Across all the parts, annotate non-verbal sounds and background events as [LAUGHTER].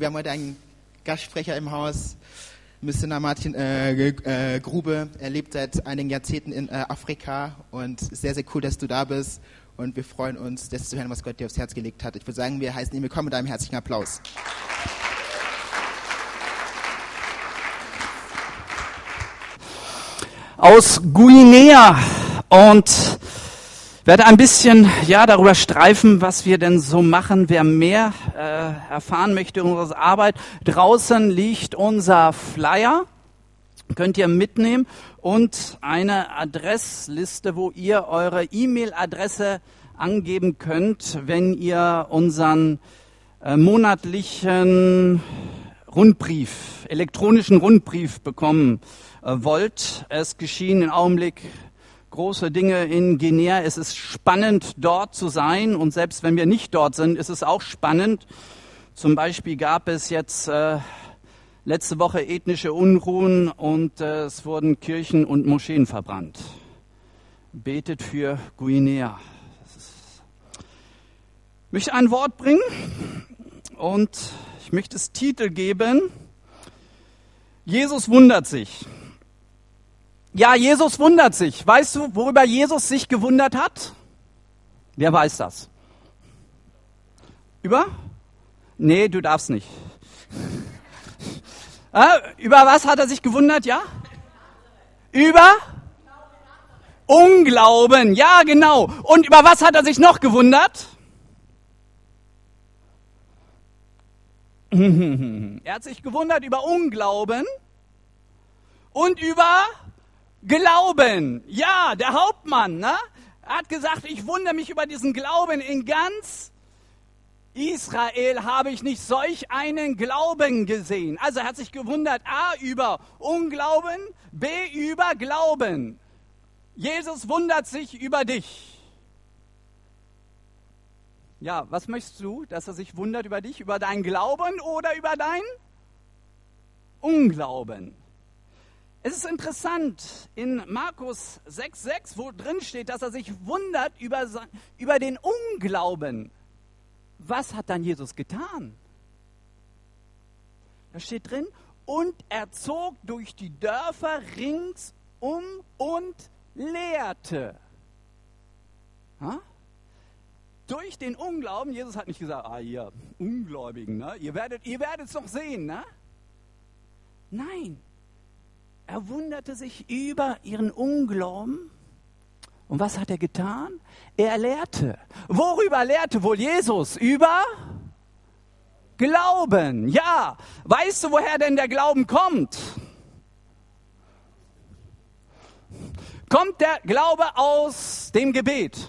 Wir haben heute einen Gastsprecher im Haus, Missionar Martin äh, äh, Grube. Er lebt seit einigen Jahrzehnten in äh, Afrika und sehr, sehr cool, dass du da bist. Und wir freuen uns, das zu hören, was Gott dir aufs Herz gelegt hat. Ich würde sagen, wir heißen ihn willkommen mit einem herzlichen Applaus. Aus Guinea und werde ein bisschen ja darüber streifen, was wir denn so machen. Wer mehr äh, erfahren möchte unsere Arbeit, draußen liegt unser Flyer, könnt ihr mitnehmen und eine Adressliste, wo ihr eure E-Mail-Adresse angeben könnt, wenn ihr unseren äh, monatlichen Rundbrief, elektronischen Rundbrief bekommen äh, wollt. Es geschehen im Augenblick große Dinge in Guinea. Es ist spannend, dort zu sein. Und selbst wenn wir nicht dort sind, ist es auch spannend. Zum Beispiel gab es jetzt äh, letzte Woche ethnische Unruhen und äh, es wurden Kirchen und Moscheen verbrannt. Betet für Guinea. Ich möchte ein Wort bringen und ich möchte es Titel geben. Jesus wundert sich. Ja, Jesus wundert sich. Weißt du, worüber Jesus sich gewundert hat? Wer weiß das? Über? Nee, du darfst nicht. [LAUGHS] äh, über was hat er sich gewundert, ja? Über? Unglauben, ja genau. Und über was hat er sich noch gewundert? [LAUGHS] er hat sich gewundert über Unglauben und über Glauben. Ja, der Hauptmann ne, hat gesagt, ich wundere mich über diesen Glauben. In ganz Israel habe ich nicht solch einen Glauben gesehen. Also er hat sich gewundert, a, über Unglauben, b, über Glauben. Jesus wundert sich über dich. Ja, was möchtest du, dass er sich wundert über dich, über deinen Glauben oder über dein Unglauben? Es ist interessant, in Markus 6,6, wo drin steht, dass er sich wundert über, über den Unglauben. Was hat dann Jesus getan? Da steht drin, und er zog durch die Dörfer ringsum und lehrte. Ha? Durch den Unglauben, Jesus hat nicht gesagt, ah ihr Ungläubigen, ne? ihr werdet ihr es doch sehen. Ne? Nein, er wunderte sich über ihren Unglauben. Und was hat er getan? Er lehrte. Worüber lehrte wohl Jesus? Über Glauben. Ja. Weißt du, woher denn der Glauben kommt? Kommt der Glaube aus dem Gebet?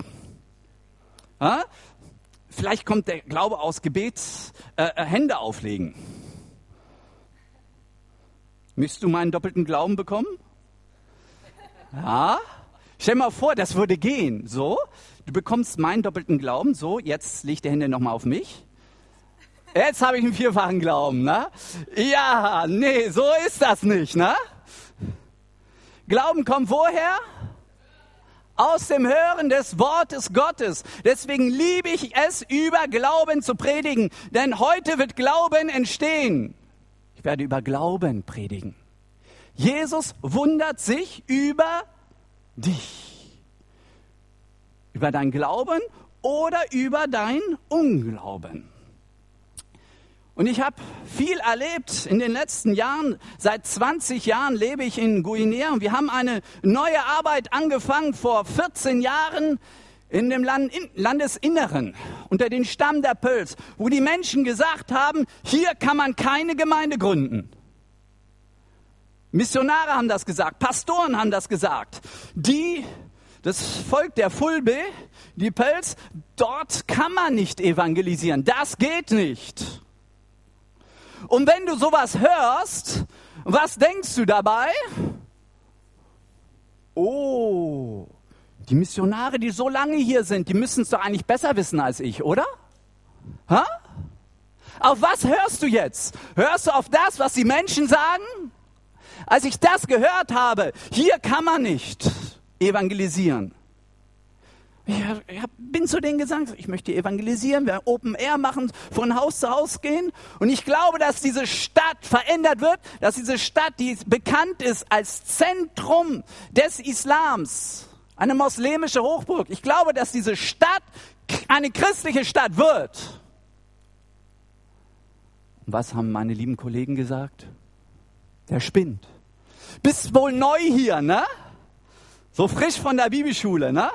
Ha? Vielleicht kommt der Glaube aus Gebet, äh, äh Hände auflegen. Möchtest du meinen doppelten Glauben bekommen? Ja? Stell mal vor, das würde gehen. So, du bekommst meinen doppelten Glauben. So, jetzt leg die Hände nochmal auf mich. Jetzt habe ich einen vierfachen Glauben, ne? Ja, nee, so ist das nicht, ne? Glauben kommt woher? Aus dem Hören des Wortes Gottes. Deswegen liebe ich es, über Glauben zu predigen. Denn heute wird Glauben entstehen. Ich werde über Glauben predigen. Jesus wundert sich über dich. Über dein Glauben oder über dein Unglauben. Und ich habe viel erlebt in den letzten Jahren. Seit 20 Jahren lebe ich in Guinea und wir haben eine neue Arbeit angefangen vor 14 Jahren in dem Land, in, Landesinneren, unter den Stamm der Pöls, wo die Menschen gesagt haben, hier kann man keine Gemeinde gründen. Missionare haben das gesagt, Pastoren haben das gesagt. Die, das Volk der Fulbe, die Pöls, dort kann man nicht evangelisieren. Das geht nicht. Und wenn du sowas hörst, was denkst du dabei? Oh, die Missionare, die so lange hier sind, die müssen es doch eigentlich besser wissen als ich, oder? Ha? Auf was hörst du jetzt? Hörst du auf das, was die Menschen sagen? Als ich das gehört habe, hier kann man nicht evangelisieren. Ich bin zu denen gesagt, ich möchte evangelisieren, wir Open Air machen, von Haus zu Haus gehen. Und ich glaube, dass diese Stadt verändert wird, dass diese Stadt, die bekannt ist als Zentrum des Islams, eine moslemische Hochburg, ich glaube, dass diese Stadt eine christliche Stadt wird. Und was haben meine lieben Kollegen gesagt? Der spinnt. Bist wohl neu hier, ne? So frisch von der Bibelschule, ne?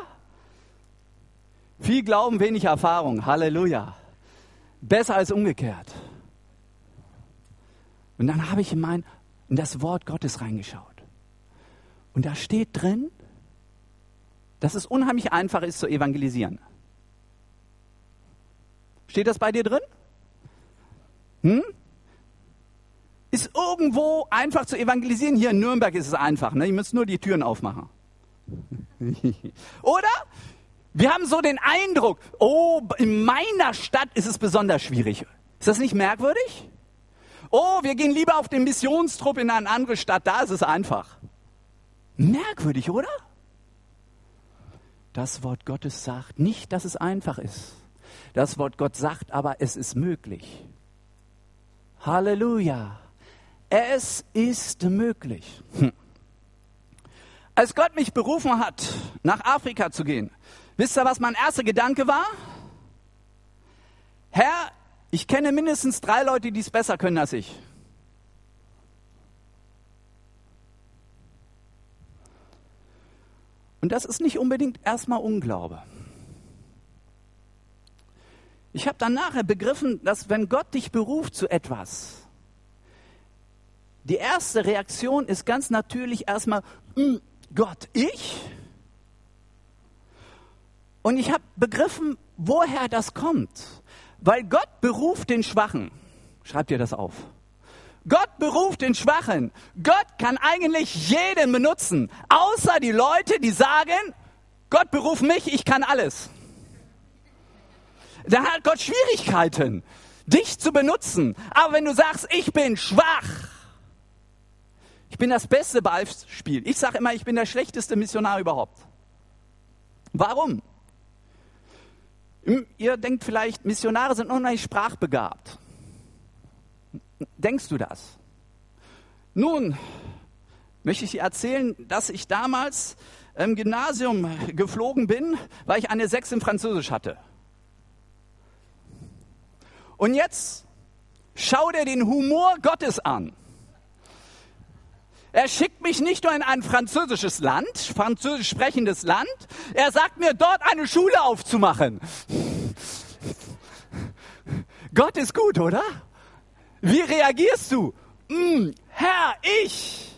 Viel Glauben, wenig Erfahrung. Halleluja. Besser als umgekehrt. Und dann habe ich in, mein, in das Wort Gottes reingeschaut. Und da steht drin, dass es unheimlich einfach ist zu evangelisieren. Steht das bei dir drin? Hm? Ist irgendwo einfach zu evangelisieren? Hier in Nürnberg ist es einfach. Ne? Ihr müsst nur die Türen aufmachen. [LAUGHS] Oder? Wir haben so den Eindruck, oh, in meiner Stadt ist es besonders schwierig. Ist das nicht merkwürdig? Oh, wir gehen lieber auf den Missionstrupp in eine andere Stadt, da ist es einfach. Merkwürdig, oder? Das Wort Gottes sagt nicht, dass es einfach ist. Das Wort Gott sagt aber, es ist möglich. Halleluja. Es ist möglich. Hm. Als Gott mich berufen hat, nach Afrika zu gehen, wisst ihr, was mein erster Gedanke war? Herr, ich kenne mindestens drei Leute, die es besser können als ich. Und das ist nicht unbedingt erstmal Unglaube. Ich habe dann nachher begriffen, dass wenn Gott dich beruft zu etwas, die erste Reaktion ist ganz natürlich erstmal, hm, Gott, ich? Und ich habe begriffen, woher das kommt. Weil Gott beruft den Schwachen. Schreibt ihr das auf. Gott beruft den Schwachen. Gott kann eigentlich jeden benutzen, außer die Leute, die sagen, Gott beruft mich, ich kann alles. Da hat Gott Schwierigkeiten, dich zu benutzen. Aber wenn du sagst, ich bin schwach, ich bin das beste Beispiel. Ich sage immer, ich bin der schlechteste Missionar überhaupt. Warum? Hm, ihr denkt vielleicht, Missionare sind unheimlich sprachbegabt. Denkst du das? Nun, möchte ich dir erzählen, dass ich damals im Gymnasium geflogen bin, weil ich eine Sechs in Französisch hatte. Und jetzt schau dir den Humor Gottes an. Er schickt mich nicht nur in ein französisches Land, französisch sprechendes Land, er sagt mir, dort eine Schule aufzumachen. Gott ist gut, oder? Wie reagierst du? Mm, Herr, ich.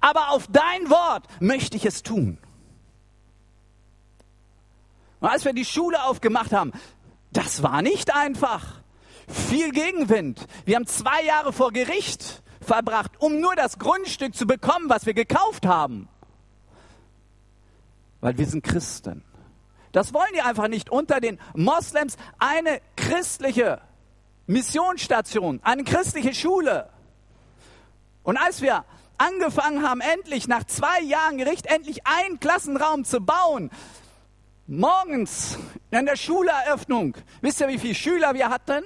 Aber auf dein Wort möchte ich es tun. Und als wir die Schule aufgemacht haben, das war nicht einfach. Viel Gegenwind. Wir haben zwei Jahre vor Gericht verbracht, um nur das Grundstück zu bekommen, was wir gekauft haben. Weil wir sind Christen. Das wollen die einfach nicht. Unter den Moslems eine christliche Missionsstation, eine christliche Schule. Und als wir angefangen haben, endlich nach zwei Jahren Gericht, endlich einen Klassenraum zu bauen, morgens in der Schuleröffnung, wisst ihr, wie viele Schüler wir hatten?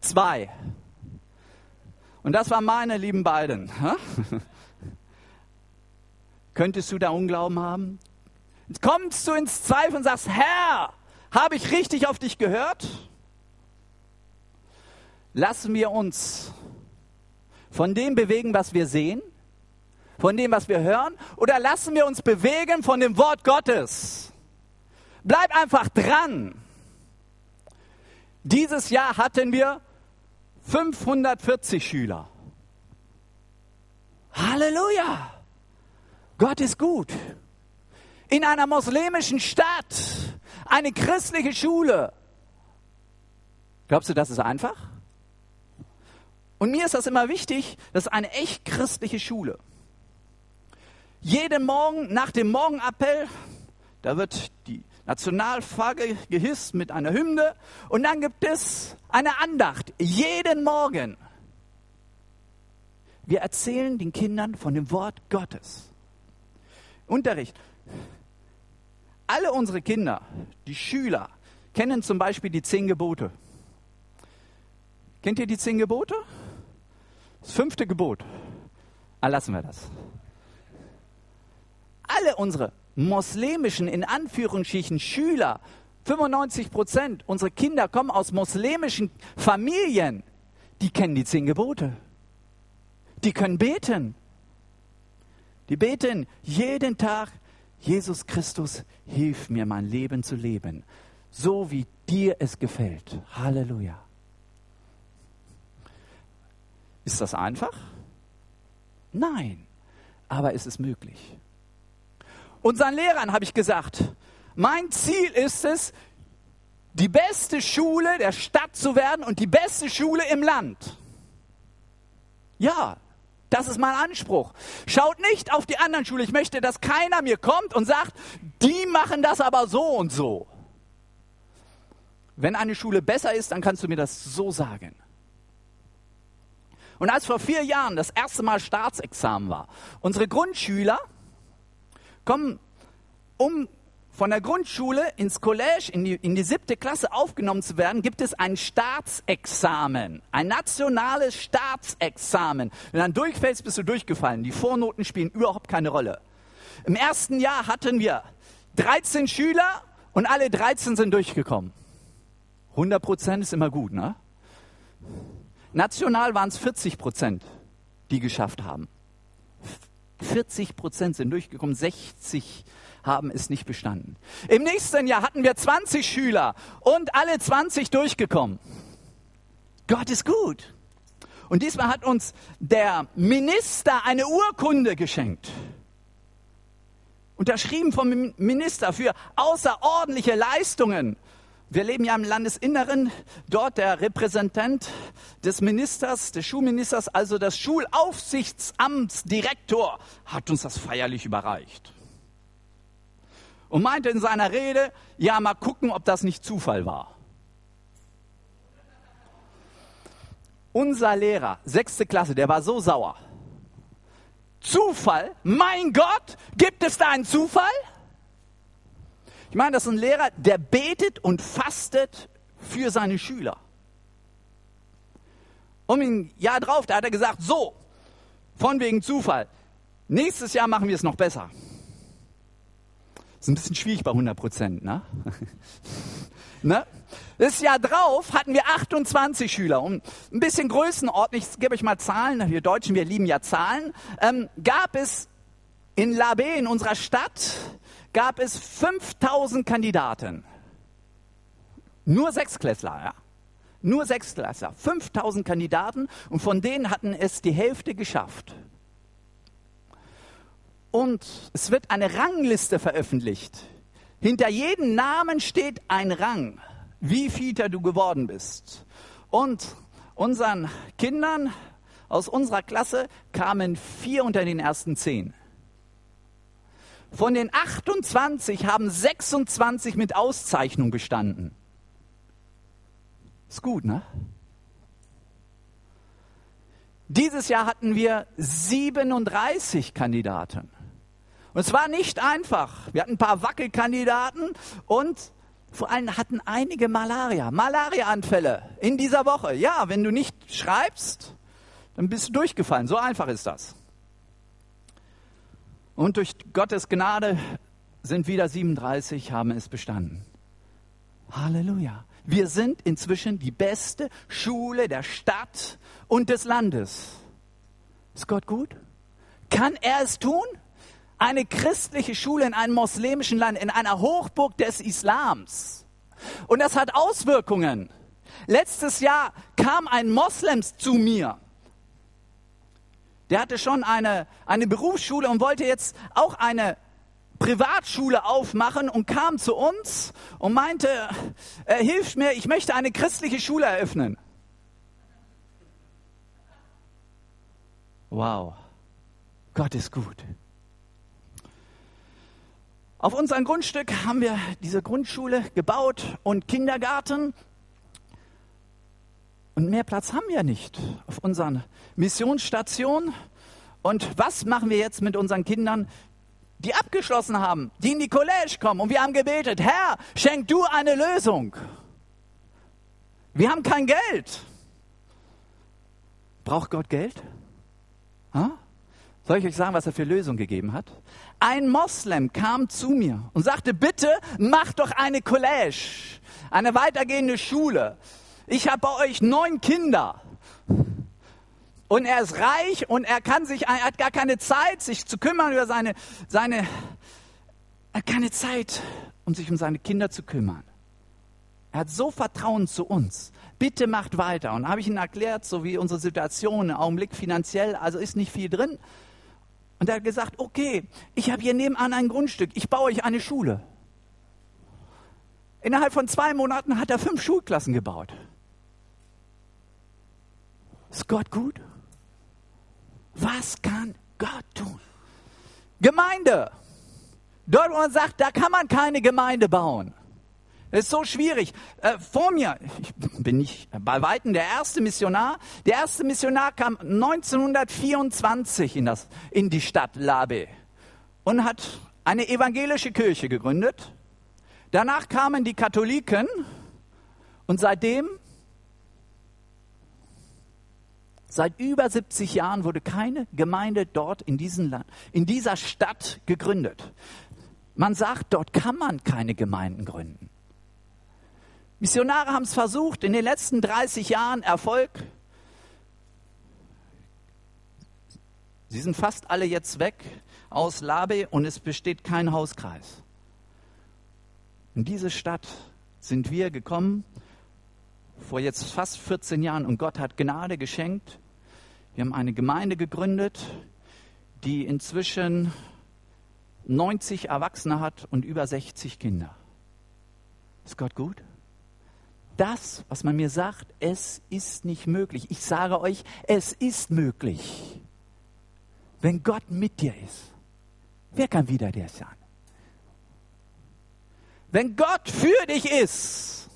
Zwei. Und das waren meine lieben beiden. [LAUGHS] Könntest du da Unglauben haben? Kommst du ins Zweifel und sagst, Herr, habe ich richtig auf dich gehört? Lassen wir uns von dem bewegen, was wir sehen, von dem, was wir hören, oder lassen wir uns bewegen von dem Wort Gottes? Bleib einfach dran. Dieses Jahr hatten wir 540 Schüler. Halleluja! Gott ist gut. In einer muslimischen Stadt, eine christliche Schule. Glaubst du, das ist einfach? Und mir ist das immer wichtig, das ist eine echt christliche Schule. Jeden Morgen nach dem Morgenappell, da wird die Nationalflagge gehisst mit einer Hymne und dann gibt es eine Andacht jeden Morgen. Wir erzählen den Kindern von dem Wort Gottes. Unterricht. alle unsere Kinder, die Schüler, kennen zum Beispiel die zehn Gebote. Kennt ihr die zehn Gebote? Das fünfte Gebot. Erlassen wir das. Alle unsere muslimischen, in Anführungsstrichen, Schüler, 95 Prozent, unsere Kinder kommen aus muslimischen Familien, die kennen die zehn Gebote. Die können beten. Die beten jeden Tag, Jesus Christus, hilf mir, mein Leben zu leben, so wie dir es gefällt. Halleluja. Ist das einfach? Nein, aber es ist möglich. Unseren Lehrern habe ich gesagt, mein Ziel ist es, die beste Schule der Stadt zu werden und die beste Schule im Land. Ja, das ist mein Anspruch. Schaut nicht auf die anderen Schulen. Ich möchte, dass keiner mir kommt und sagt, die machen das aber so und so. Wenn eine Schule besser ist, dann kannst du mir das so sagen. Und als vor vier Jahren das erste Mal Staatsexamen war, unsere Grundschüler kommen, um von der Grundschule ins College, in die, in die siebte Klasse aufgenommen zu werden, gibt es ein Staatsexamen, ein nationales Staatsexamen. Wenn du dann durchfällst, bist du durchgefallen. Die Vornoten spielen überhaupt keine Rolle. Im ersten Jahr hatten wir 13 Schüler und alle 13 sind durchgekommen. 100 Prozent ist immer gut, ne? National waren es 40 Prozent, die geschafft haben. 40 Prozent sind durchgekommen, 60 haben es nicht bestanden. Im nächsten Jahr hatten wir 20 Schüler und alle 20 durchgekommen. Gott ist gut. Und diesmal hat uns der Minister eine Urkunde geschenkt. Unterschrieben vom Minister für außerordentliche Leistungen wir leben ja im Landesinneren, dort der Repräsentant des Ministers, des Schulministers, also des Schulaufsichtsamtsdirektor, hat uns das feierlich überreicht. Und meinte in seiner Rede, ja, mal gucken, ob das nicht Zufall war. Unser Lehrer, sechste Klasse, der war so sauer. Zufall? Mein Gott, gibt es da einen Zufall? Ich meine, das ist ein Lehrer, der betet und fastet für seine Schüler. Um ein Jahr drauf, da hat er gesagt, so, von wegen Zufall, nächstes Jahr machen wir es noch besser. Ist ein bisschen schwierig bei 100 Prozent, ne? [LAUGHS] ne? Das Jahr drauf hatten wir 28 Schüler. Um ein bisschen Größenordnung, ich gebe euch mal Zahlen, wir Deutschen, wir lieben ja Zahlen, ähm, gab es in Labe, in unserer Stadt, gab es 5000 Kandidaten. Nur Sechsklässler, ja. Nur Sechsklässler. 5000 Kandidaten und von denen hatten es die Hälfte geschafft. Und es wird eine Rangliste veröffentlicht. Hinter jedem Namen steht ein Rang, wie vielter du geworden bist. Und unseren Kindern aus unserer Klasse kamen vier unter den ersten zehn. Von den 28 haben 26 mit Auszeichnung bestanden. Ist gut, ne? Dieses Jahr hatten wir 37 Kandidaten. Und es war nicht einfach. Wir hatten ein paar Wackelkandidaten und vor allem hatten einige Malaria, Malariaanfälle in dieser Woche. Ja, wenn du nicht schreibst, dann bist du durchgefallen. So einfach ist das. Und durch Gottes Gnade sind wieder 37, haben es bestanden. Halleluja. Wir sind inzwischen die beste Schule der Stadt und des Landes. Ist Gott gut? Kann er es tun? Eine christliche Schule in einem muslimischen Land, in einer Hochburg des Islams. Und das hat Auswirkungen. Letztes Jahr kam ein Moslems zu mir der hatte schon eine, eine Berufsschule und wollte jetzt auch eine Privatschule aufmachen und kam zu uns und meinte, er hilft mir, ich möchte eine christliche Schule eröffnen. Wow, Gott ist gut. Auf unserem Grundstück haben wir diese Grundschule gebaut und Kindergarten. Und mehr Platz haben wir nicht auf unseren Missionsstationen. Und was machen wir jetzt mit unseren Kindern? die abgeschlossen haben, die in die College kommen. Und wir haben gebetet, Herr, schenk du eine Lösung. Wir haben kein Geld. Braucht Gott Geld? Ha? Soll ich euch sagen, was er für Lösung gegeben hat? Ein Moslem kam zu mir und sagte, bitte mach doch eine College, eine weitergehende Schule. Ich habe bei euch neun Kinder. Und er ist reich und er kann sich, er hat gar keine Zeit, sich zu kümmern über seine, seine, er hat keine Zeit, um sich um seine Kinder zu kümmern. Er hat so Vertrauen zu uns. Bitte macht weiter. Und habe ich ihm erklärt, so wie unsere Situation im Augenblick finanziell, also ist nicht viel drin. Und er hat gesagt, okay, ich habe hier nebenan ein Grundstück, ich baue euch eine Schule. Innerhalb von zwei Monaten hat er fünf Schulklassen gebaut. Ist Gott gut? Was kann Gott tun? Gemeinde. Dort, wo man sagt, da kann man keine Gemeinde bauen. Das ist so schwierig. Äh, vor mir, ich bin nicht bei Weitem der erste Missionar. Der erste Missionar kam 1924 in, das, in die Stadt Labe und hat eine evangelische Kirche gegründet. Danach kamen die Katholiken und seitdem Seit über 70 Jahren wurde keine Gemeinde dort in, Land, in dieser Stadt gegründet. Man sagt, dort kann man keine Gemeinden gründen. Missionare haben es versucht, in den letzten 30 Jahren Erfolg. Sie sind fast alle jetzt weg aus Labe und es besteht kein Hauskreis. In diese Stadt sind wir gekommen vor jetzt fast 14 Jahren und Gott hat Gnade geschenkt. Wir haben eine Gemeinde gegründet, die inzwischen 90 Erwachsene hat und über 60 Kinder. Ist Gott gut? Das, was man mir sagt, es ist nicht möglich. Ich sage euch, es ist möglich. Wenn Gott mit dir ist, wer kann wieder der sein? Wenn Gott für dich ist,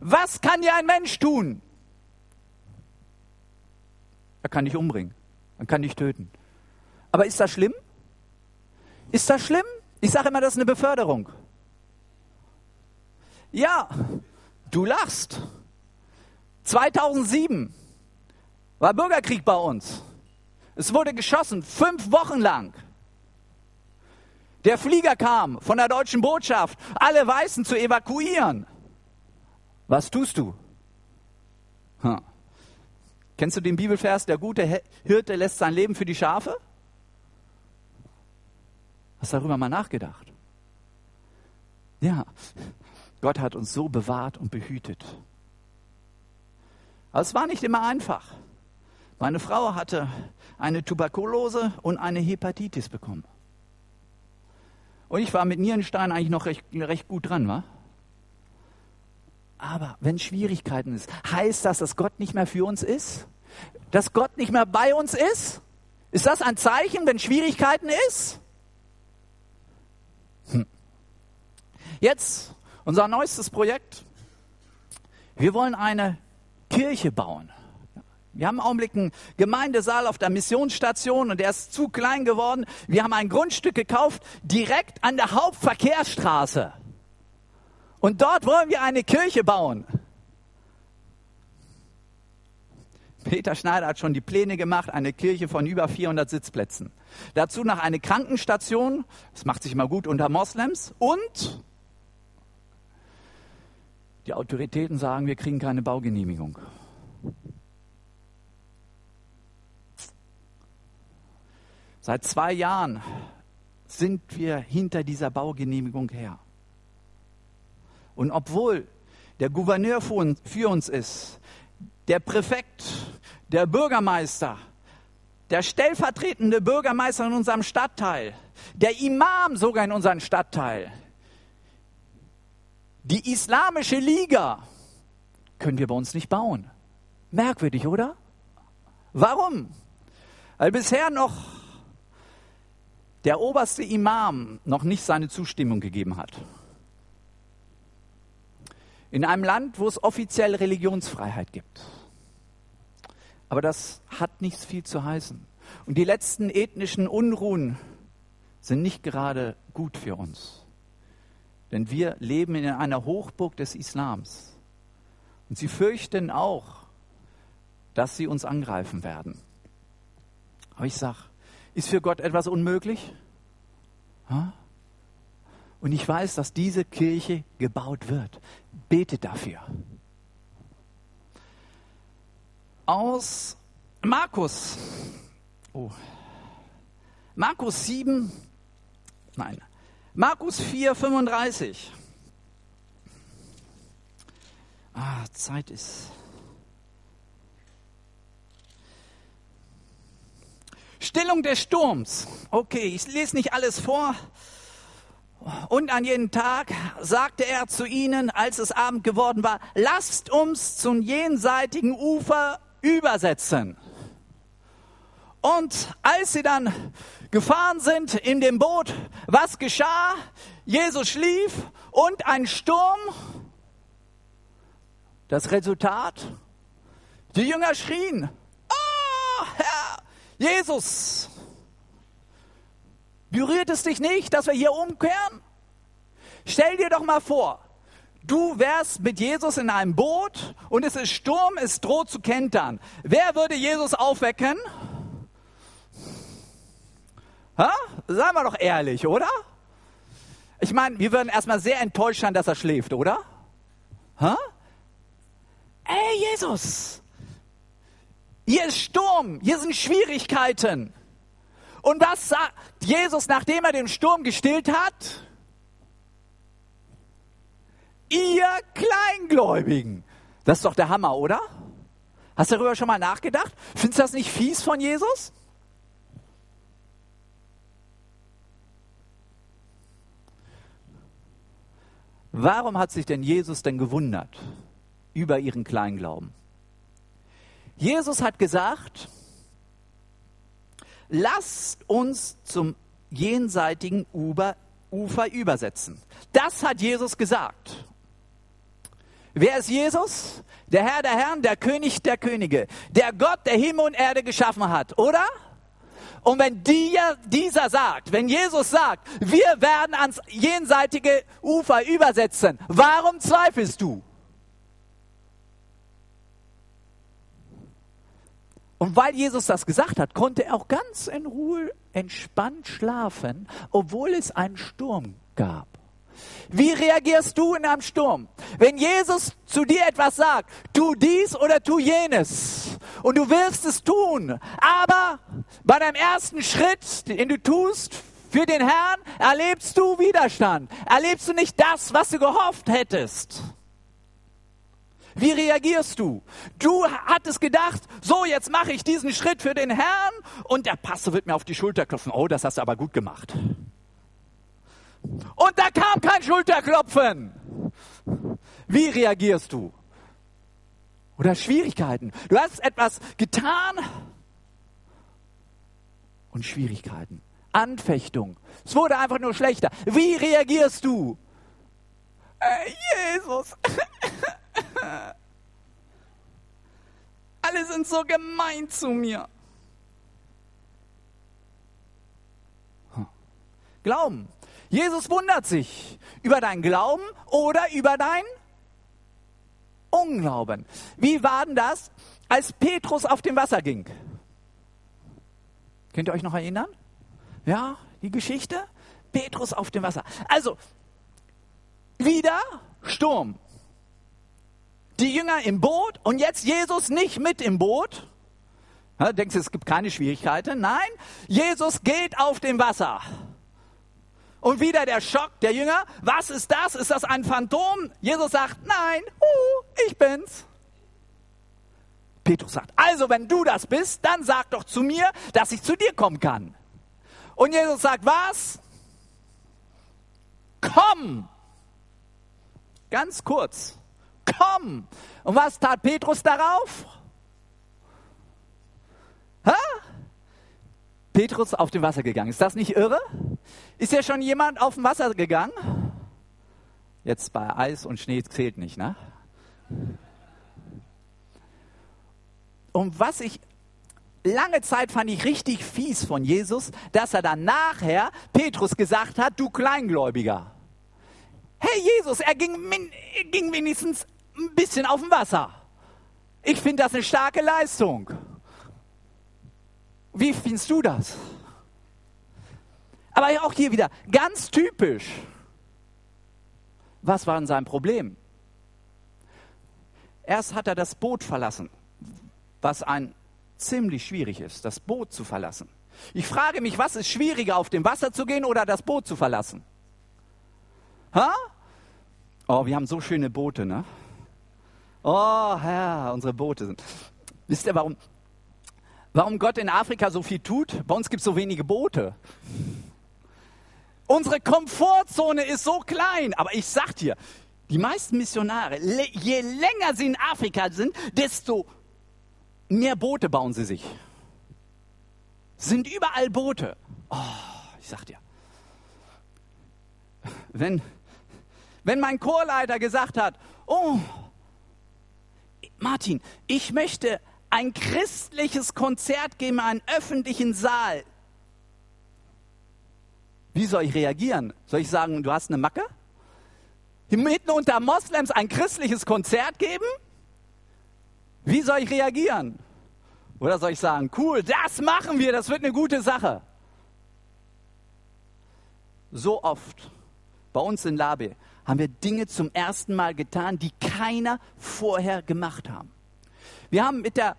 was kann dir ein Mensch tun? Er kann dich umbringen. Er kann dich töten. Aber ist das schlimm? Ist das schlimm? Ich sage immer, das ist eine Beförderung. Ja, du lachst. 2007 war Bürgerkrieg bei uns. Es wurde geschossen, fünf Wochen lang. Der Flieger kam von der deutschen Botschaft, alle Weißen zu evakuieren. Was tust du? Hm. Kennst du den Bibelvers, der gute Hirte lässt sein Leben für die Schafe? Hast du darüber mal nachgedacht? Ja, Gott hat uns so bewahrt und behütet. Aber es war nicht immer einfach. Meine Frau hatte eine Tuberkulose und eine Hepatitis bekommen. Und ich war mit Nierenstein eigentlich noch recht, recht gut dran, wa? Aber wenn Schwierigkeiten ist, heißt das, dass Gott nicht mehr für uns ist? Dass Gott nicht mehr bei uns ist? Ist das ein Zeichen, wenn Schwierigkeiten ist? Hm. Jetzt unser neuestes Projekt. Wir wollen eine Kirche bauen. Wir haben im Augenblick einen Gemeindesaal auf der Missionsstation und der ist zu klein geworden. Wir haben ein Grundstück gekauft direkt an der Hauptverkehrsstraße. Und dort wollen wir eine Kirche bauen. Peter Schneider hat schon die Pläne gemacht, eine Kirche von über 400 Sitzplätzen. Dazu noch eine Krankenstation, das macht sich immer gut unter Moslems. Und die Autoritäten sagen, wir kriegen keine Baugenehmigung. Seit zwei Jahren sind wir hinter dieser Baugenehmigung her. Und obwohl der Gouverneur für uns ist, der Präfekt, der Bürgermeister, der stellvertretende Bürgermeister in unserem Stadtteil, der Imam sogar in unserem Stadtteil, die Islamische Liga, können wir bei uns nicht bauen. Merkwürdig, oder? Warum? Weil bisher noch der oberste Imam noch nicht seine Zustimmung gegeben hat. In einem Land, wo es offiziell Religionsfreiheit gibt. Aber das hat nicht viel zu heißen. Und die letzten ethnischen Unruhen sind nicht gerade gut für uns. Denn wir leben in einer Hochburg des Islams. Und sie fürchten auch, dass sie uns angreifen werden. Aber ich sage, ist für Gott etwas unmöglich? Und ich weiß, dass diese Kirche gebaut wird. Betet dafür. Aus Markus. Oh. Markus 7. Nein. Markus 4, 35. Ah, Zeit ist. Stillung des Sturms. Okay, ich lese nicht alles vor. Und an jeden Tag sagte er zu ihnen, als es Abend geworden war, lasst uns zum jenseitigen Ufer übersetzen. Und als sie dann gefahren sind in dem Boot, was geschah? Jesus schlief und ein Sturm. Das Resultat? Die Jünger schrien, oh Herr Jesus, berührt es dich nicht, dass wir hier umkehren? Stell dir doch mal vor, du wärst mit Jesus in einem Boot und es ist Sturm, es droht zu kentern. Wer würde Jesus aufwecken? Ha? Seien wir doch ehrlich, oder? Ich meine, wir würden erstmal sehr enttäuscht sein, dass er schläft, oder? Ha? Ey, Jesus! Hier ist Sturm, hier sind Schwierigkeiten. Und was sagt Jesus, nachdem er den Sturm gestillt hat? Ihr Kleingläubigen. Das ist doch der Hammer, oder? Hast du darüber schon mal nachgedacht? Findest du das nicht fies von Jesus? Warum hat sich denn Jesus denn gewundert über ihren Kleinglauben? Jesus hat gesagt, lasst uns zum jenseitigen Uber, Ufer übersetzen. Das hat Jesus gesagt. Wer ist Jesus? Der Herr der Herren, der König der Könige, der Gott, der Himmel und Erde geschaffen hat, oder? Und wenn dir, dieser sagt, wenn Jesus sagt, wir werden ans jenseitige Ufer übersetzen, warum zweifelst du? Und weil Jesus das gesagt hat, konnte er auch ganz in Ruhe entspannt schlafen, obwohl es einen Sturm gab. Wie reagierst du in einem Sturm? Wenn Jesus zu dir etwas sagt, tu dies oder tu jenes und du wirst es tun, aber bei deinem ersten Schritt, den du tust für den Herrn, erlebst du Widerstand, erlebst du nicht das, was du gehofft hättest. Wie reagierst du? Du hattest gedacht, so jetzt mache ich diesen Schritt für den Herrn und der Pastor wird mir auf die Schulter klopfen. Oh, das hast du aber gut gemacht. Und da kam kein Schulterklopfen. Wie reagierst du? Oder Schwierigkeiten. Du hast etwas getan und Schwierigkeiten. Anfechtung. Es wurde einfach nur schlechter. Wie reagierst du? Äh, Jesus. [LAUGHS] [LAUGHS] Alle sind so gemein zu mir. Glauben. Jesus wundert sich über dein Glauben oder über dein Unglauben. Wie war denn das, als Petrus auf dem Wasser ging? Könnt ihr euch noch erinnern? Ja, die Geschichte? Petrus auf dem Wasser. Also, wieder Sturm. Die Jünger im Boot und jetzt Jesus nicht mit im Boot. Ja, denkst du, es gibt keine Schwierigkeiten? Nein, Jesus geht auf dem Wasser. Und wieder der Schock der Jünger. Was ist das? Ist das ein Phantom? Jesus sagt, nein, uh, ich bin's. Petrus sagt, also wenn du das bist, dann sag doch zu mir, dass ich zu dir kommen kann. Und Jesus sagt, was? Komm. Ganz kurz. Komm. Und was tat Petrus darauf? Ha? Petrus auf dem Wasser gegangen. Ist das nicht irre? Ist ja schon jemand auf dem Wasser gegangen? Jetzt bei Eis und Schnee zählt nicht, ne? Und was ich lange Zeit fand ich richtig fies von Jesus, dass er dann nachher Petrus gesagt hat, du Kleingläubiger. Hey Jesus, er ging, er ging wenigstens ein bisschen auf dem Wasser. Ich finde das eine starke Leistung. Wie findest du das? Aber auch hier wieder ganz typisch. Was war denn sein Problem? Erst hat er das Boot verlassen, was ein ziemlich schwierig ist, das Boot zu verlassen. Ich frage mich, was ist schwieriger, auf dem Wasser zu gehen oder das Boot zu verlassen? Ha? Oh, wir haben so schöne Boote, ne? Oh, Herr, unsere Boote sind. Wisst ihr, warum, warum Gott in Afrika so viel tut? Bei uns gibt es so wenige Boote. Unsere Komfortzone ist so klein. Aber ich sag dir, die meisten Missionare, je länger sie in Afrika sind, desto mehr Boote bauen sie sich. Sind überall Boote. Oh, ich sag dir. Wenn, wenn mein Chorleiter gesagt hat, oh, Martin, ich möchte ein christliches Konzert geben, einen öffentlichen Saal. Wie soll ich reagieren? Soll ich sagen, du hast eine Macke? Mitten unter Moslems ein christliches Konzert geben? Wie soll ich reagieren? Oder soll ich sagen, cool, das machen wir, das wird eine gute Sache? So oft bei uns in Labe haben wir Dinge zum ersten Mal getan, die keiner vorher gemacht haben. Wir haben mit der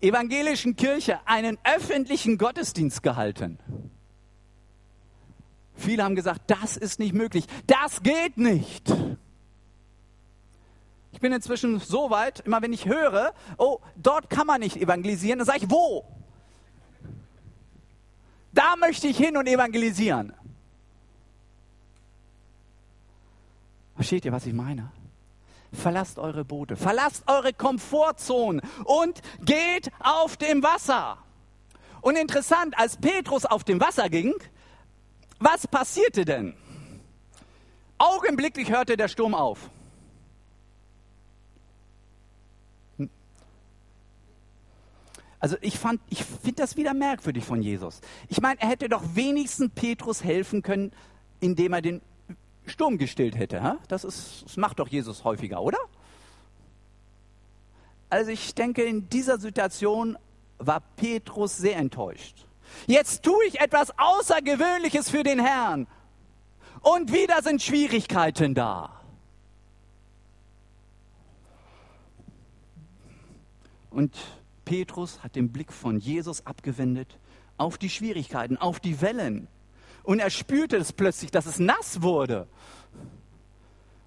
evangelischen Kirche einen öffentlichen Gottesdienst gehalten. Viele haben gesagt, das ist nicht möglich, das geht nicht. Ich bin inzwischen so weit, immer wenn ich höre, oh, dort kann man nicht evangelisieren, dann sage ich, wo? Da möchte ich hin und evangelisieren. Versteht ihr, was ich meine? Verlasst eure Boote, verlasst eure Komfortzone und geht auf dem Wasser. Und interessant, als Petrus auf dem Wasser ging, was passierte denn? Augenblicklich hörte der Sturm auf. Also ich ich finde das wieder merkwürdig von Jesus. Ich meine, er hätte doch wenigstens Petrus helfen können, indem er den Sturm gestillt hätte. Das, ist, das macht doch Jesus häufiger, oder? Also ich denke, in dieser Situation war Petrus sehr enttäuscht. Jetzt tue ich etwas Außergewöhnliches für den Herrn. Und wieder sind Schwierigkeiten da. Und Petrus hat den Blick von Jesus abgewendet auf die Schwierigkeiten, auf die Wellen. Und er spürte es plötzlich, dass es nass wurde.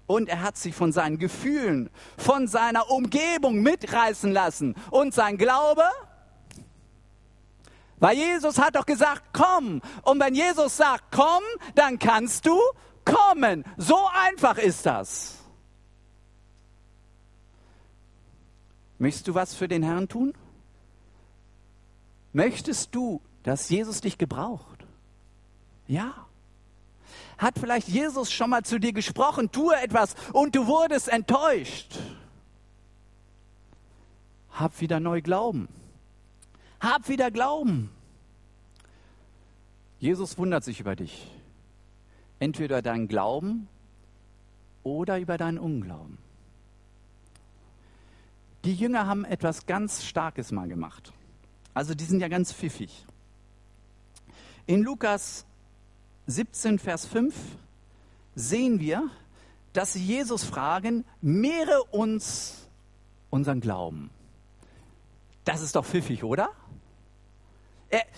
Und er hat sich von seinen Gefühlen, von seiner Umgebung mitreißen lassen. Und sein Glaube, weil Jesus hat doch gesagt, komm. Und wenn Jesus sagt, komm, dann kannst du kommen. So einfach ist das. Möchtest du was für den Herrn tun? Möchtest du, dass Jesus dich gebraucht? Ja. Hat vielleicht Jesus schon mal zu dir gesprochen, tue etwas und du wurdest enttäuscht? Hab wieder neu Glauben. Hab wieder Glauben. Jesus wundert sich über dich. Entweder deinen Glauben oder über deinen Unglauben. Die Jünger haben etwas ganz Starkes mal gemacht. Also die sind ja ganz pfiffig. In Lukas 17, Vers 5 sehen wir, dass sie Jesus fragen, mehre uns unseren Glauben. Das ist doch pfiffig, oder?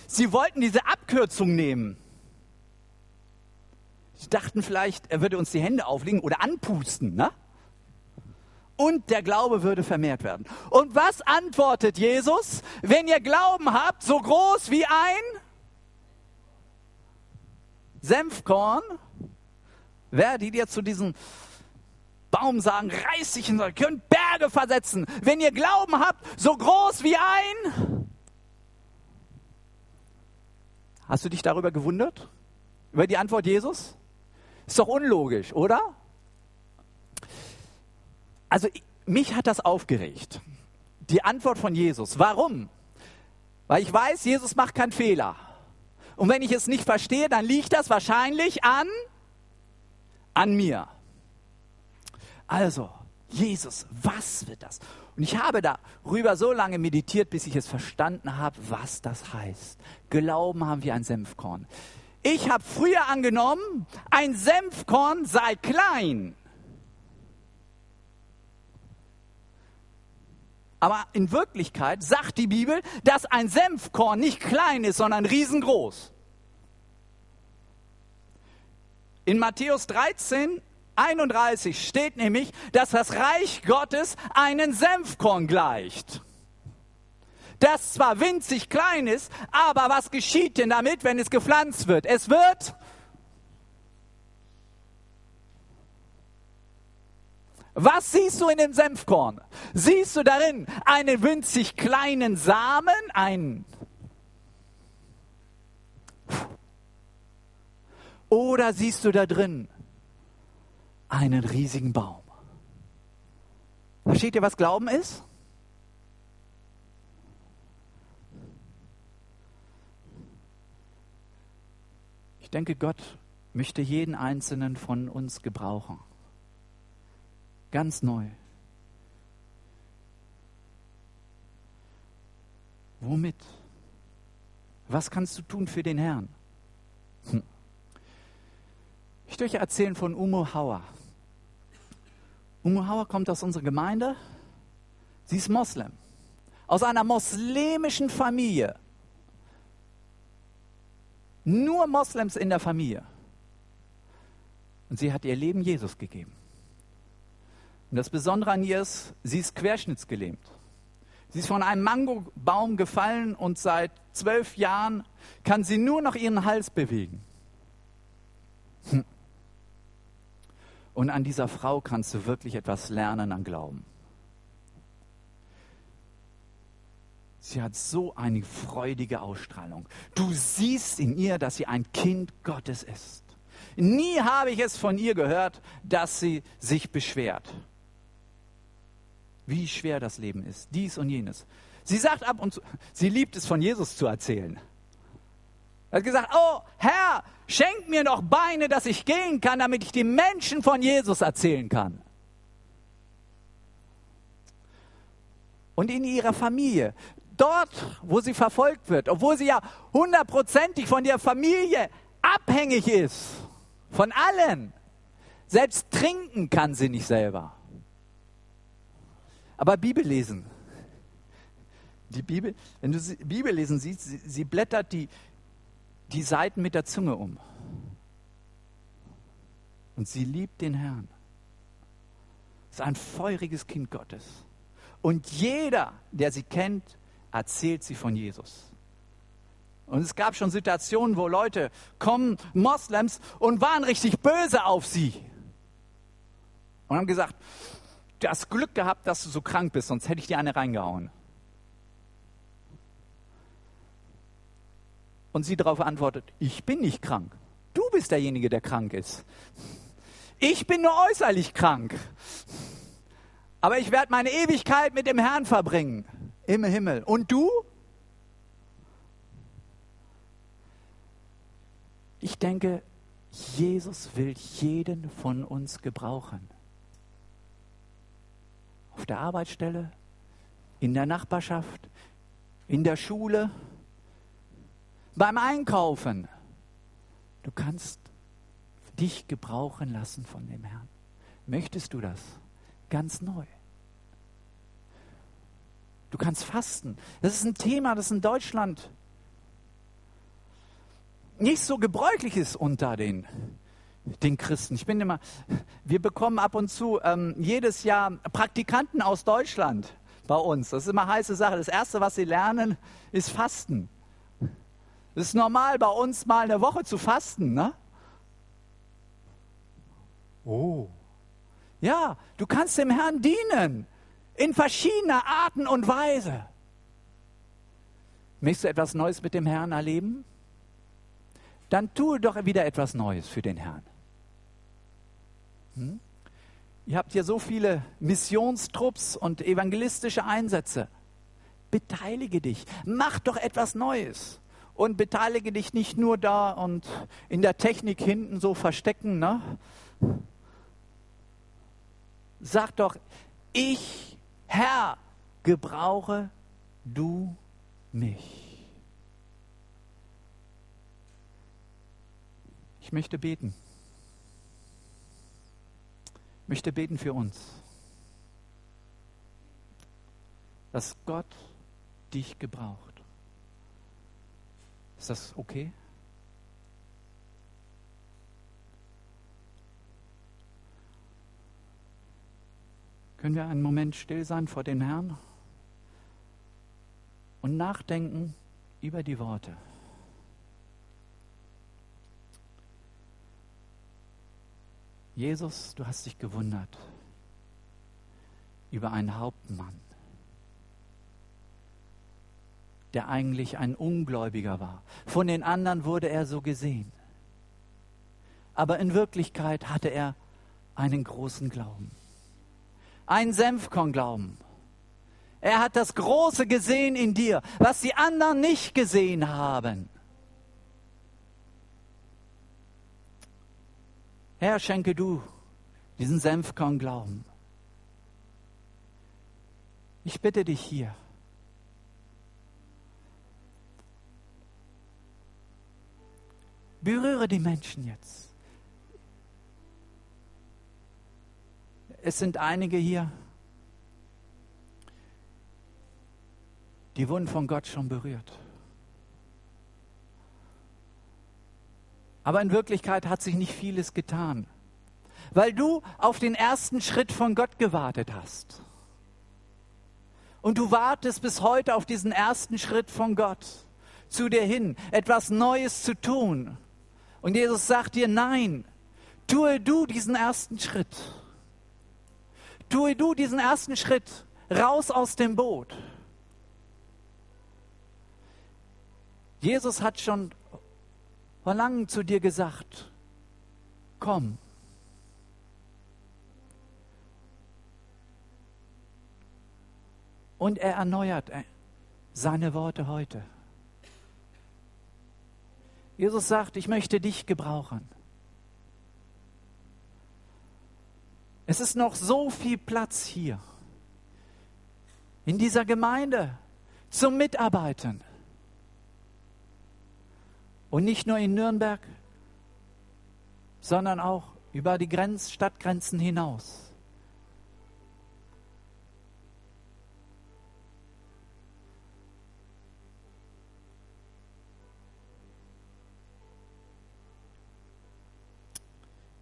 Sie wollten diese Abkürzung nehmen. Sie dachten vielleicht, er würde uns die Hände auflegen oder anpusten. Ne? und der Glaube würde vermehrt werden. Und was antwortet Jesus? Wenn ihr Glauben habt, so groß wie ein Senfkorn, werdet ihr zu diesem Baum sagen, reiß dich ihr könnt Berge versetzen. Wenn ihr Glauben habt, so groß wie ein. Hast du dich darüber gewundert? Über die Antwort Jesus? Ist doch unlogisch, oder? Also mich hat das aufgeregt. Die Antwort von Jesus. Warum? Weil ich weiß, Jesus macht keinen Fehler. Und wenn ich es nicht verstehe, dann liegt das wahrscheinlich an, an mir. Also, Jesus, was wird das? Und ich habe darüber so lange meditiert, bis ich es verstanden habe, was das heißt. Glauben haben wir ein Senfkorn. Ich habe früher angenommen, ein Senfkorn sei klein. Aber in Wirklichkeit sagt die Bibel, dass ein Senfkorn nicht klein ist, sondern riesengroß. In Matthäus 13, 31 steht nämlich, dass das Reich Gottes einen Senfkorn gleicht. Das zwar winzig klein ist, aber was geschieht denn damit, wenn es gepflanzt wird? Es wird Was siehst du in dem Senfkorn? Siehst du darin einen winzig kleinen Samen, einen oder siehst du da drin einen riesigen Baum? Versteht ihr, was Glauben ist? Ich denke, Gott möchte jeden einzelnen von uns gebrauchen ganz neu. Womit? Was kannst du tun für den Herrn? Hm. Ich möchte euch erzählen von Umo Hauer. Umo Hauer kommt aus unserer Gemeinde. Sie ist Moslem. Aus einer moslemischen Familie. Nur Moslems in der Familie. Und sie hat ihr Leben Jesus gegeben. Und das Besondere an ihr ist, sie ist querschnittsgelähmt. Sie ist von einem Mangobaum gefallen und seit zwölf Jahren kann sie nur noch ihren Hals bewegen. Hm. Und an dieser Frau kannst du wirklich etwas lernen an Glauben. Sie hat so eine freudige Ausstrahlung. Du siehst in ihr, dass sie ein Kind Gottes ist. Nie habe ich es von ihr gehört, dass sie sich beschwert wie schwer das Leben ist, dies und jenes. Sie sagt ab und zu, sie liebt es von Jesus zu erzählen. Er hat gesagt, oh Herr, schenk mir noch Beine, dass ich gehen kann, damit ich die Menschen von Jesus erzählen kann. Und in ihrer Familie, dort, wo sie verfolgt wird, obwohl sie ja hundertprozentig von der Familie abhängig ist, von allen, selbst trinken kann sie nicht selber. Aber Bibel lesen. Die Bibel, wenn du die Bibel lesen siehst, sie, sie blättert die, die Seiten mit der Zunge um. Und sie liebt den Herrn. Ist ein feuriges Kind Gottes. Und jeder, der sie kennt, erzählt sie von Jesus. Und es gab schon Situationen, wo Leute kommen, Moslems, und waren richtig böse auf sie. Und haben gesagt, du hast Glück gehabt, dass du so krank bist, sonst hätte ich dir eine reingehauen. Und sie darauf antwortet, ich bin nicht krank. Du bist derjenige, der krank ist. Ich bin nur äußerlich krank. Aber ich werde meine Ewigkeit mit dem Herrn verbringen im Himmel. Und du? Ich denke, Jesus will jeden von uns gebrauchen auf der Arbeitsstelle, in der Nachbarschaft, in der Schule, beim Einkaufen. Du kannst dich gebrauchen lassen von dem Herrn. Möchtest du das? Ganz neu. Du kannst fasten. Das ist ein Thema, das in Deutschland nicht so gebräuchlich ist unter den den Christen. Ich bin immer, wir bekommen ab und zu ähm, jedes Jahr Praktikanten aus Deutschland bei uns. Das ist immer heiße Sache. Das Erste, was sie lernen, ist Fasten. Es ist normal bei uns mal eine Woche zu fasten, ne? Oh. Ja, du kannst dem Herrn dienen in verschiedener Arten und Weise. Möchtest du etwas Neues mit dem Herrn erleben? Dann tue doch wieder etwas Neues für den Herrn. Ihr habt hier so viele Missionstrupps und evangelistische Einsätze. beteilige dich. Mach doch etwas Neues. Und beteilige dich nicht nur da und in der Technik hinten so verstecken. Ne? Sag doch, ich, Herr, gebrauche du mich. Ich möchte beten. Möchte beten für uns, dass Gott dich gebraucht. Ist das okay? Können wir einen Moment still sein vor dem Herrn und nachdenken über die Worte? Jesus, du hast dich gewundert über einen Hauptmann, der eigentlich ein Ungläubiger war. Von den anderen wurde er so gesehen. Aber in Wirklichkeit hatte er einen großen Glauben. Ein Senfkorn-Glauben. Er hat das Große gesehen in dir, was die anderen nicht gesehen haben. Herr, schenke du diesen Senfkorn Glauben. Ich bitte dich hier. Berühre die Menschen jetzt. Es sind einige hier, die wurden von Gott schon berührt. Aber in Wirklichkeit hat sich nicht vieles getan, weil du auf den ersten Schritt von Gott gewartet hast. Und du wartest bis heute auf diesen ersten Schritt von Gott zu dir hin, etwas Neues zu tun. Und Jesus sagt dir, nein, tue du diesen ersten Schritt. Tue du diesen ersten Schritt raus aus dem Boot. Jesus hat schon vor langem zu dir gesagt, komm. Und er erneuert seine Worte heute. Jesus sagt, ich möchte dich gebrauchen. Es ist noch so viel Platz hier in dieser Gemeinde zum Mitarbeiten. Und nicht nur in Nürnberg, sondern auch über die Grenz Stadtgrenzen hinaus.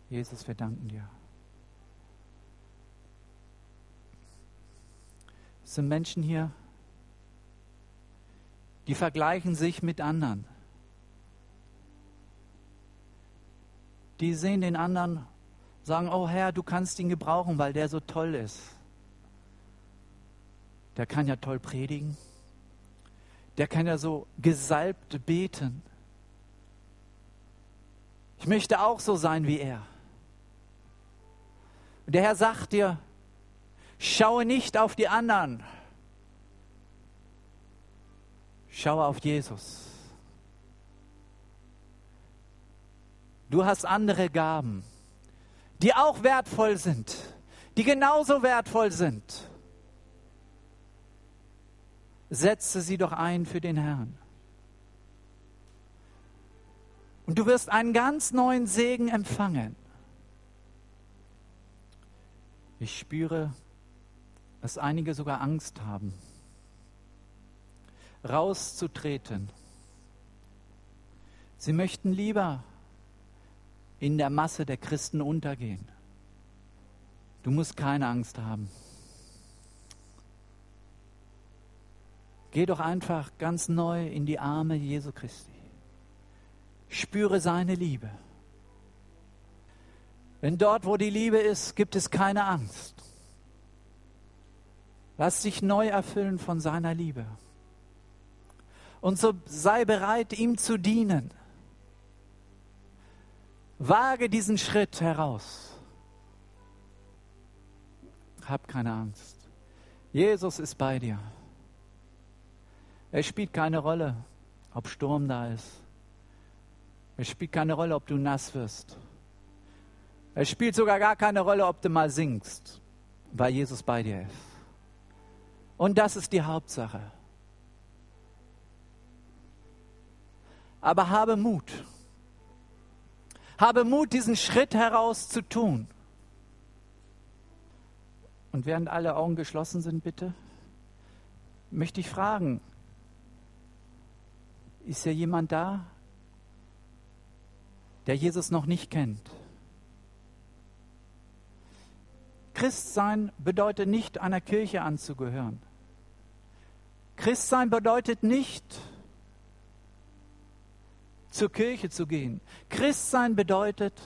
Jesus, wir danken dir. Es sind Menschen hier, die vergleichen sich mit anderen. Die sehen den anderen, sagen, oh Herr, du kannst ihn gebrauchen, weil der so toll ist. Der kann ja toll predigen. Der kann ja so gesalbt beten. Ich möchte auch so sein wie er. Und der Herr sagt dir, schaue nicht auf die anderen, schaue auf Jesus. Du hast andere Gaben, die auch wertvoll sind, die genauso wertvoll sind. Setze sie doch ein für den Herrn. Und du wirst einen ganz neuen Segen empfangen. Ich spüre, dass einige sogar Angst haben, rauszutreten. Sie möchten lieber in der Masse der Christen untergehen. Du musst keine Angst haben. Geh doch einfach ganz neu in die Arme Jesu Christi. Spüre seine Liebe. Wenn dort, wo die Liebe ist, gibt es keine Angst. Lass dich neu erfüllen von seiner Liebe. Und so sei bereit, ihm zu dienen. Wage diesen Schritt heraus. Hab keine Angst. Jesus ist bei dir. Es spielt keine Rolle, ob Sturm da ist. Es spielt keine Rolle, ob du nass wirst. Es spielt sogar gar keine Rolle, ob du mal singst, weil Jesus bei dir ist. Und das ist die Hauptsache. Aber habe Mut. Habe Mut, diesen Schritt heraus zu tun. Und während alle Augen geschlossen sind, bitte, möchte ich fragen, ist ja jemand da, der Jesus noch nicht kennt? Christsein bedeutet nicht, einer Kirche anzugehören. Christsein bedeutet nicht, zur Kirche zu gehen. Christsein bedeutet,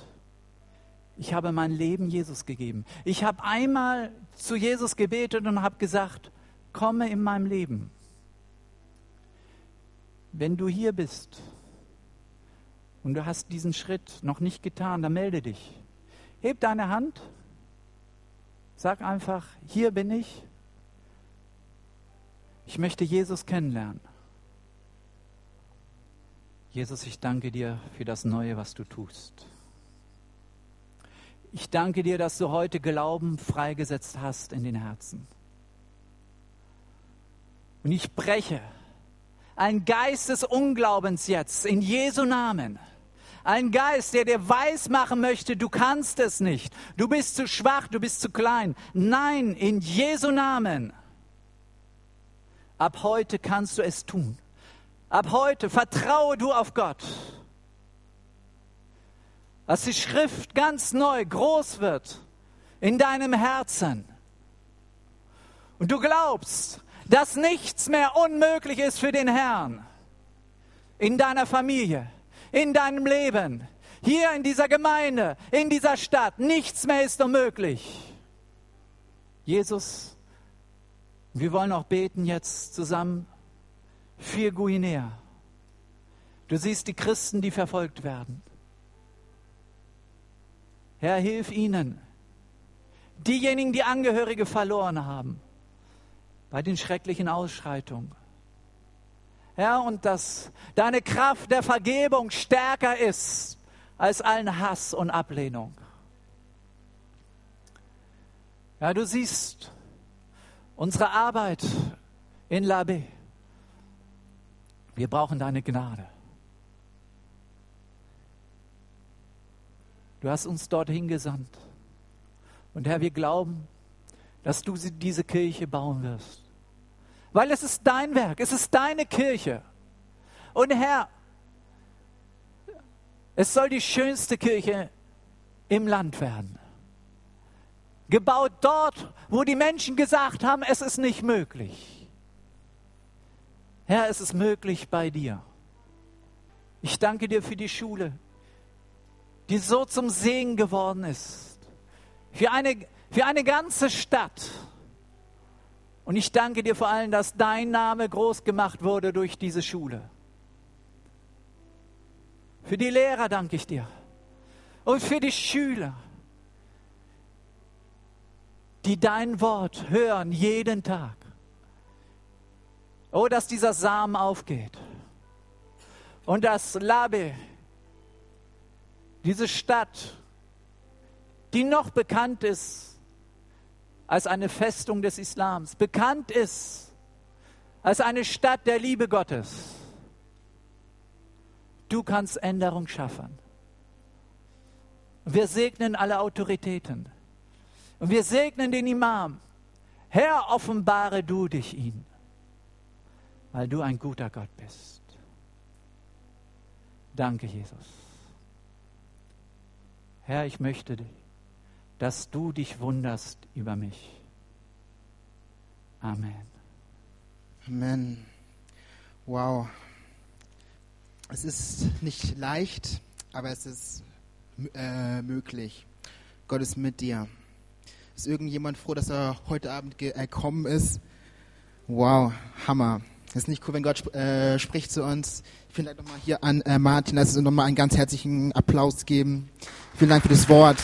ich habe mein Leben Jesus gegeben. Ich habe einmal zu Jesus gebetet und habe gesagt, komme in meinem Leben. Wenn du hier bist und du hast diesen Schritt noch nicht getan, dann melde dich. Heb deine Hand, sag einfach, hier bin ich. Ich möchte Jesus kennenlernen. Jesus, ich danke dir für das Neue, was du tust. Ich danke dir, dass du heute Glauben freigesetzt hast in den Herzen. Und ich breche ein Geist des Unglaubens jetzt in Jesu Namen. Ein Geist, der dir weismachen möchte, du kannst es nicht. Du bist zu schwach, du bist zu klein. Nein, in Jesu Namen. Ab heute kannst du es tun. Ab heute vertraue du auf Gott. Dass die Schrift ganz neu groß wird in deinem Herzen. Und du glaubst, dass nichts mehr unmöglich ist für den Herrn. In deiner Familie, in deinem Leben, hier in dieser Gemeinde, in dieser Stadt. Nichts mehr ist unmöglich. Jesus, wir wollen auch beten jetzt zusammen für Guinea. Du siehst die Christen, die verfolgt werden. Herr, hilf ihnen. Diejenigen, die Angehörige verloren haben bei den schrecklichen Ausschreitungen. Herr, und dass deine Kraft der Vergebung stärker ist als allen Hass und Ablehnung. Ja, du siehst unsere Arbeit in Labé. Wir brauchen deine Gnade. Du hast uns dorthin gesandt. Und Herr, wir glauben, dass du diese Kirche bauen wirst. Weil es ist dein Werk, es ist deine Kirche. Und Herr, es soll die schönste Kirche im Land werden. Gebaut dort, wo die Menschen gesagt haben, es ist nicht möglich. Herr, es ist möglich bei dir. Ich danke dir für die Schule, die so zum Segen geworden ist. Für eine, für eine ganze Stadt. Und ich danke dir vor allem, dass dein Name groß gemacht wurde durch diese Schule. Für die Lehrer danke ich dir. Und für die Schüler, die dein Wort hören jeden Tag. Oh, dass dieser Samen aufgeht. Und dass Labe, diese Stadt, die noch bekannt ist als eine Festung des Islams, bekannt ist als eine Stadt der Liebe Gottes. Du kannst Änderung schaffen. Wir segnen alle Autoritäten. Und wir segnen den Imam. Herr, offenbare du dich ihnen weil du ein guter Gott bist. Danke, Jesus. Herr, ich möchte, dass du dich wunderst über mich. Amen. Amen. Wow. Es ist nicht leicht, aber es ist äh, möglich. Gott ist mit dir. Ist irgendjemand froh, dass er heute Abend gekommen ist? Wow, Hammer. Das ist nicht cool, wenn Gott äh, spricht zu uns. Vielen Dank nochmal hier an äh, Martin, lass uns nochmal einen ganz herzlichen Applaus geben. Vielen Dank für das Wort.